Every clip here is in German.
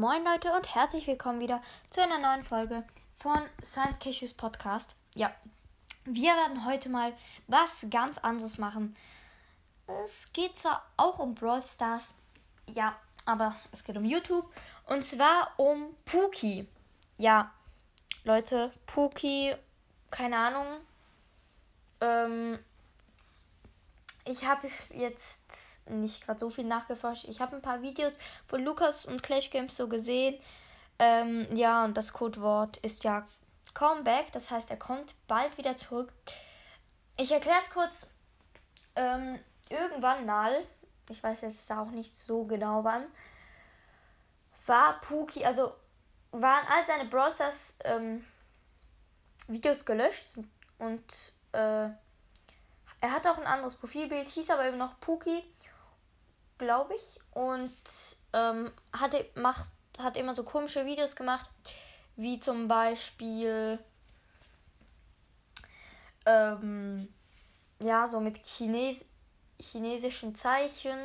Moin Leute und herzlich willkommen wieder zu einer neuen Folge von Science Cashews Podcast. Ja, wir werden heute mal was ganz anderes machen. Es geht zwar auch um Brawl Stars, ja, aber es geht um YouTube und zwar um Pookie. Ja, Leute, Pookie, keine Ahnung. Ähm, ich habe jetzt nicht gerade so viel nachgeforscht. Ich habe ein paar Videos von Lukas und Clash Games so gesehen. Ähm, ja, und das Codewort ist ja Comeback. Das heißt, er kommt bald wieder zurück. Ich erkläre es kurz. Ähm, irgendwann mal, ich weiß jetzt auch nicht so genau wann, war Pookie, also waren all seine Brawl ähm, Videos gelöscht und äh, er hat auch ein anderes Profilbild, hieß aber eben noch Pookie, glaube ich. Und ähm, hatte, macht, hat immer so komische Videos gemacht, wie zum Beispiel ähm, ja, so mit Chines chinesischen Zeichen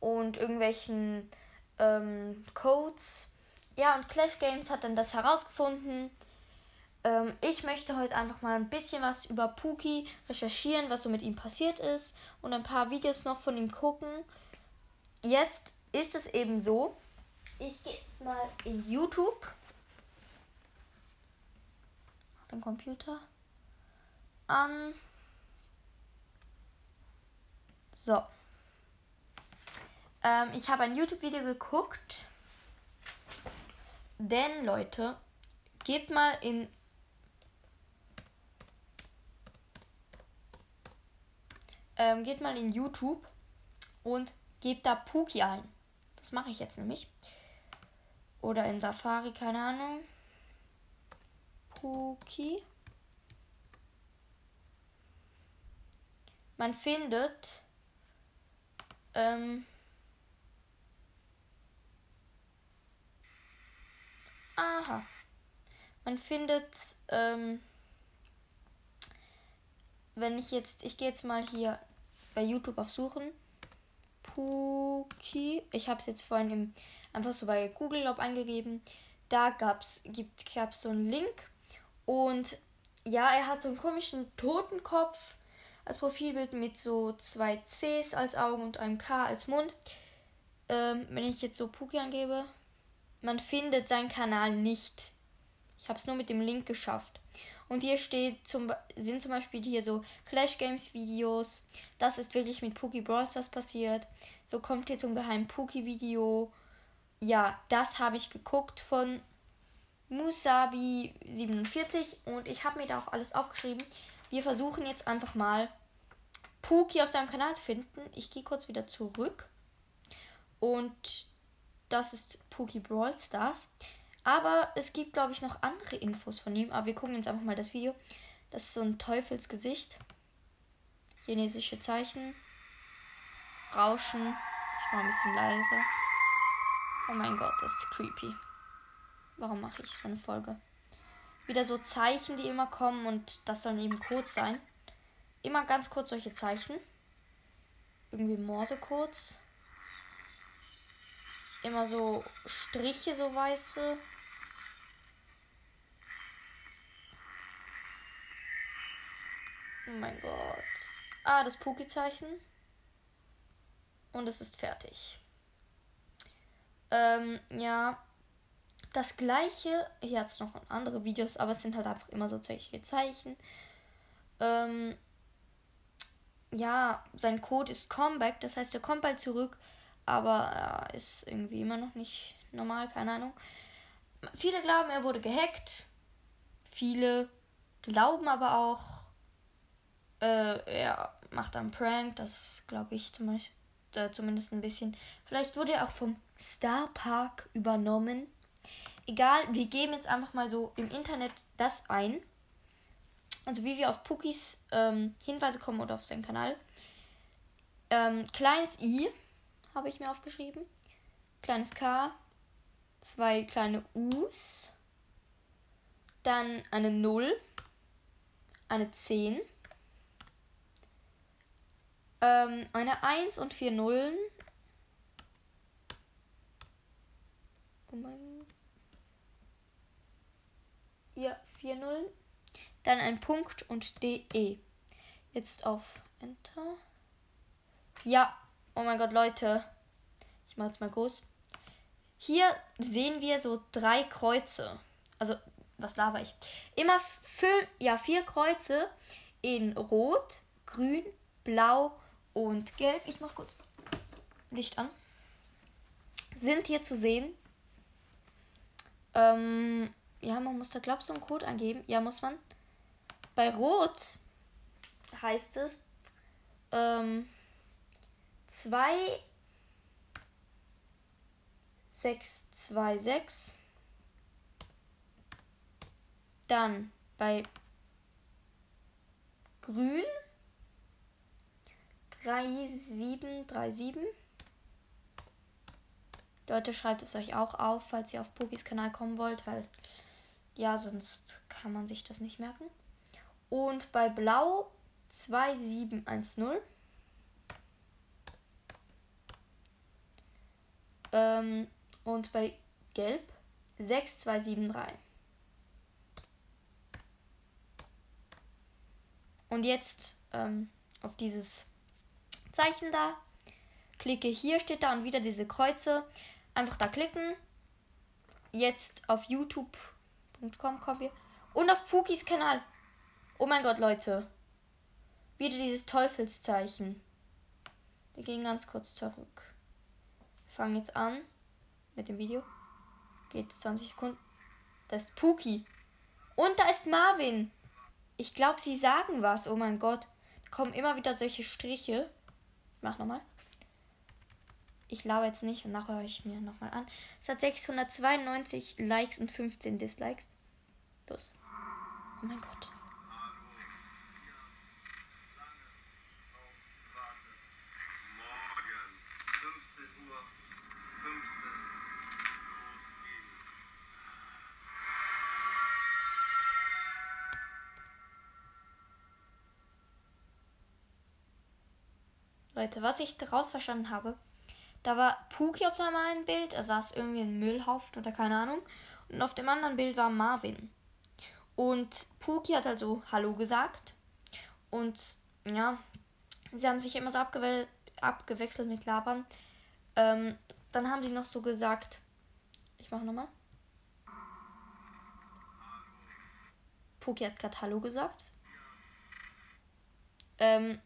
und irgendwelchen ähm, Codes. Ja, und Clash Games hat dann das herausgefunden ähm, ich möchte heute einfach mal ein bisschen was über Pookie recherchieren, was so mit ihm passiert ist und ein paar Videos noch von ihm gucken. Jetzt ist es eben so, ich gehe jetzt mal in YouTube. Mach den Computer an. So. Ähm, ich habe ein YouTube-Video geguckt. Denn, Leute, gebt mal in ähm, geht mal in YouTube und gebt da Pookie ein. Das mache ich jetzt nämlich. Oder in Safari, keine Ahnung. Pookie. Man findet ähm, Aha. Man findet ähm, wenn ich jetzt, ich gehe jetzt mal hier bei YouTube auf Suchen. Puki. Ich habe es jetzt vorhin im, einfach so bei Google Glaub eingegeben. Da gab's, gibt, gab's so einen Link. Und ja, er hat so einen komischen Totenkopf als Profilbild mit so zwei Cs als Augen und einem K als Mund. Ähm, wenn ich jetzt so Puki angebe, man findet seinen Kanal nicht. Ich habe es nur mit dem Link geschafft. Und hier steht zum, sind zum Beispiel hier so Clash Games Videos. Das ist wirklich mit Pookie Brawl Stars passiert. So kommt hier zum geheimen Pookie Video. Ja, das habe ich geguckt von Musabi47 und ich habe mir da auch alles aufgeschrieben. Wir versuchen jetzt einfach mal Pookie auf seinem Kanal zu finden. Ich gehe kurz wieder zurück. Und das ist Pookie Brawl Stars. Aber es gibt, glaube ich, noch andere Infos von ihm. Aber wir gucken jetzt einfach mal das Video. Das ist so ein Teufelsgesicht. Chinesische Zeichen. Rauschen. Ich mache ein bisschen leise. Oh mein Gott, das ist creepy. Warum mache ich so eine Folge? Wieder so Zeichen, die immer kommen und das sollen eben Codes sein. Immer ganz kurz solche Zeichen. Irgendwie Morse-Codes. Immer so Striche, so weiße. Oh mein Gott. Ah, das Puki-Zeichen. Und es ist fertig. Ähm, ja. Das gleiche. Hier hat es noch andere Videos, aber es sind halt einfach immer so solche Zeichen. Ähm, ja, sein Code ist Comeback, das heißt, er kommt bald zurück, aber er ist irgendwie immer noch nicht normal, keine Ahnung. Viele glauben, er wurde gehackt. Viele glauben aber auch, äh, er macht einen Prank, das glaube ich zum Beispiel, äh, zumindest ein bisschen. Vielleicht wurde er auch vom Star Park übernommen. Egal, wir geben jetzt einfach mal so im Internet das ein. Also wie wir auf Pookies ähm, Hinweise kommen oder auf seinen Kanal. Ähm, kleines I habe ich mir aufgeschrieben. Kleines K. Zwei kleine U's. Dann eine 0. Eine 10 ähm, eine 1 und vier Nullen. Oh mein Ja, 4 0. Dann ein Punkt und DE. Jetzt auf Enter. Ja, oh mein Gott, Leute. Ich mache jetzt mal groß. Hier sehen wir so drei Kreuze. Also, was laber ich? Immer für, ja, vier Kreuze in Rot, Grün, Blau und Gelb. Ich mache kurz Licht an. Sind hier zu sehen. Ähm, ja, man muss da, glaube ich, so einen Code angeben. Ja, muss man. Bei Rot heißt es ähm, 2 6 2 6 dann bei Grün 3737 Leute, schreibt es euch auch auf, falls ihr auf Pokis Kanal kommen wollt, weil ja, sonst kann man sich das nicht merken. Und bei Blau 2710. Ähm, und bei Gelb 6273. Und jetzt ähm, auf dieses Zeichen da. Klicke hier, steht da und wieder diese Kreuze. Einfach da klicken. Jetzt auf youtube.com kommen wir. Und auf Pukis Kanal. Oh mein Gott, Leute. Wieder dieses Teufelszeichen. Wir gehen ganz kurz zurück. Fangen jetzt an mit dem Video. Geht 20 Sekunden. Da ist Puki. Und da ist Marvin. Ich glaube, sie sagen was. Oh mein Gott. Da kommen immer wieder solche Striche. Mach nochmal. Ich laber jetzt nicht und nachher höre ich mir nochmal an. Es hat 692 Likes und 15 Dislikes. Los. Oh mein Gott. Leute, was ich daraus verstanden habe, da war Puki auf dem einen Bild, er saß irgendwie in Müllhaufen oder keine Ahnung. Und auf dem anderen Bild war Marvin. Und Puki hat also Hallo gesagt. Und ja, sie haben sich immer so abgewe abgewechselt mit Labern. Ähm, dann haben sie noch so gesagt, ich mache nochmal. Puki hat gerade Hallo gesagt. Ähm,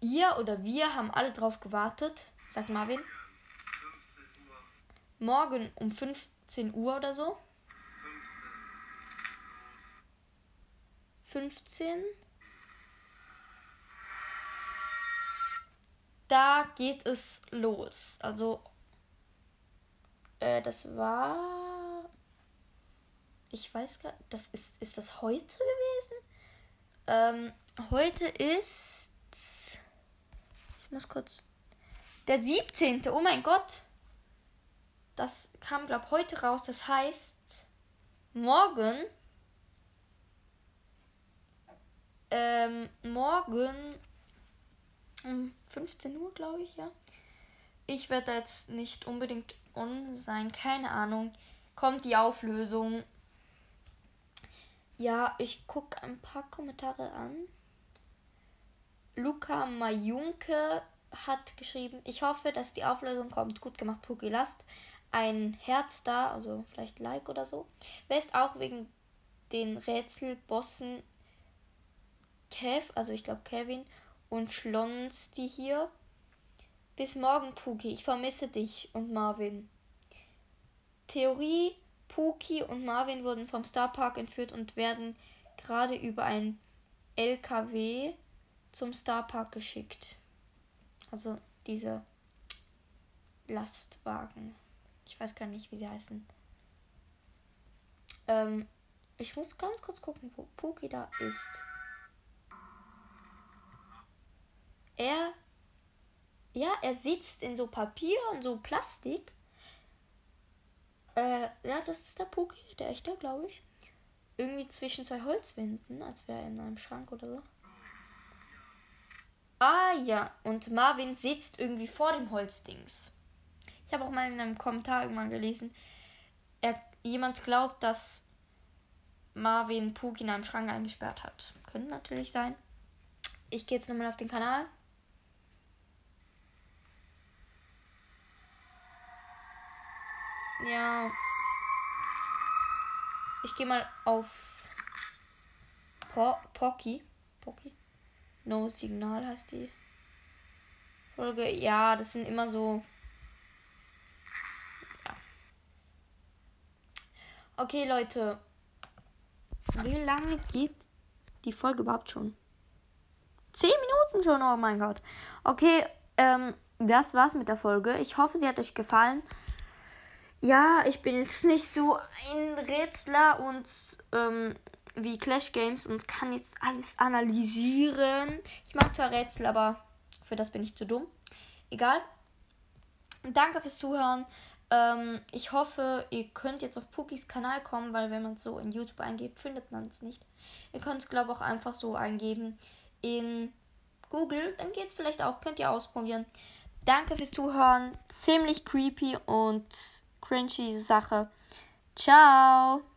Ihr oder wir haben alle drauf gewartet, sagt Marvin. Morgen um 15 Uhr oder so. 15. Da geht es los. Also, äh, das war. Ich weiß gar das ist, ist das heute gewesen? Ähm, heute ist. Ich muss kurz. Der 17. Oh mein Gott. Das kam, glaube ich, heute raus. Das heißt, morgen. Ähm, morgen um 15 Uhr, glaube ich, ja. Ich werde jetzt nicht unbedingt on sein, keine Ahnung. Kommt die Auflösung. Ja, ich gucke ein paar Kommentare an. Luca Majunke hat geschrieben, ich hoffe, dass die Auflösung kommt. Gut gemacht, Puki. Lasst ein Herz da, also vielleicht Like oder so. Wer ist auch wegen den Rätselbossen Kev, also ich glaube Kevin und Schlonsti hier. Bis morgen, Puki. Ich vermisse dich und Marvin. Theorie: Puki und Marvin wurden vom Starpark entführt und werden gerade über ein LKW zum Starpark geschickt. Also diese Lastwagen. Ich weiß gar nicht, wie sie heißen. Ähm, ich muss ganz kurz gucken, wo Puki da ist. Er. Ja, er sitzt in so Papier und so Plastik. Äh, ja, das ist der Puki, der echte, glaube ich. Irgendwie zwischen zwei Holzwänden, als wäre er in einem Schrank oder so. Ah ja, und Marvin sitzt irgendwie vor dem Holzdings. Ich habe auch mal in einem Kommentar irgendwann gelesen, er, jemand glaubt, dass Marvin Pookie in einem Schrank eingesperrt hat. Könnte natürlich sein. Ich gehe jetzt nochmal auf den Kanal. Ja. Ich gehe mal auf po Pocky. Pocky. No Signal heißt die Folge. Ja, das sind immer so. Ja. Okay, Leute. Wie lange geht die Folge überhaupt schon? Zehn Minuten schon, oh mein Gott. Okay, ähm, das war's mit der Folge. Ich hoffe, sie hat euch gefallen. Ja, ich bin jetzt nicht so ein Rätsler und ähm, wie Clash Games und kann jetzt alles analysieren. Ich mag zwar Rätsel, aber für das bin ich zu dumm. Egal. Danke fürs Zuhören. Ähm, ich hoffe, ihr könnt jetzt auf Pookies Kanal kommen, weil wenn man es so in YouTube eingibt, findet man es nicht. Ihr könnt es, glaube ich, auch einfach so eingeben in Google. Dann geht es vielleicht auch. Könnt ihr ausprobieren. Danke fürs Zuhören. Ziemlich creepy und cringy Sache. Ciao!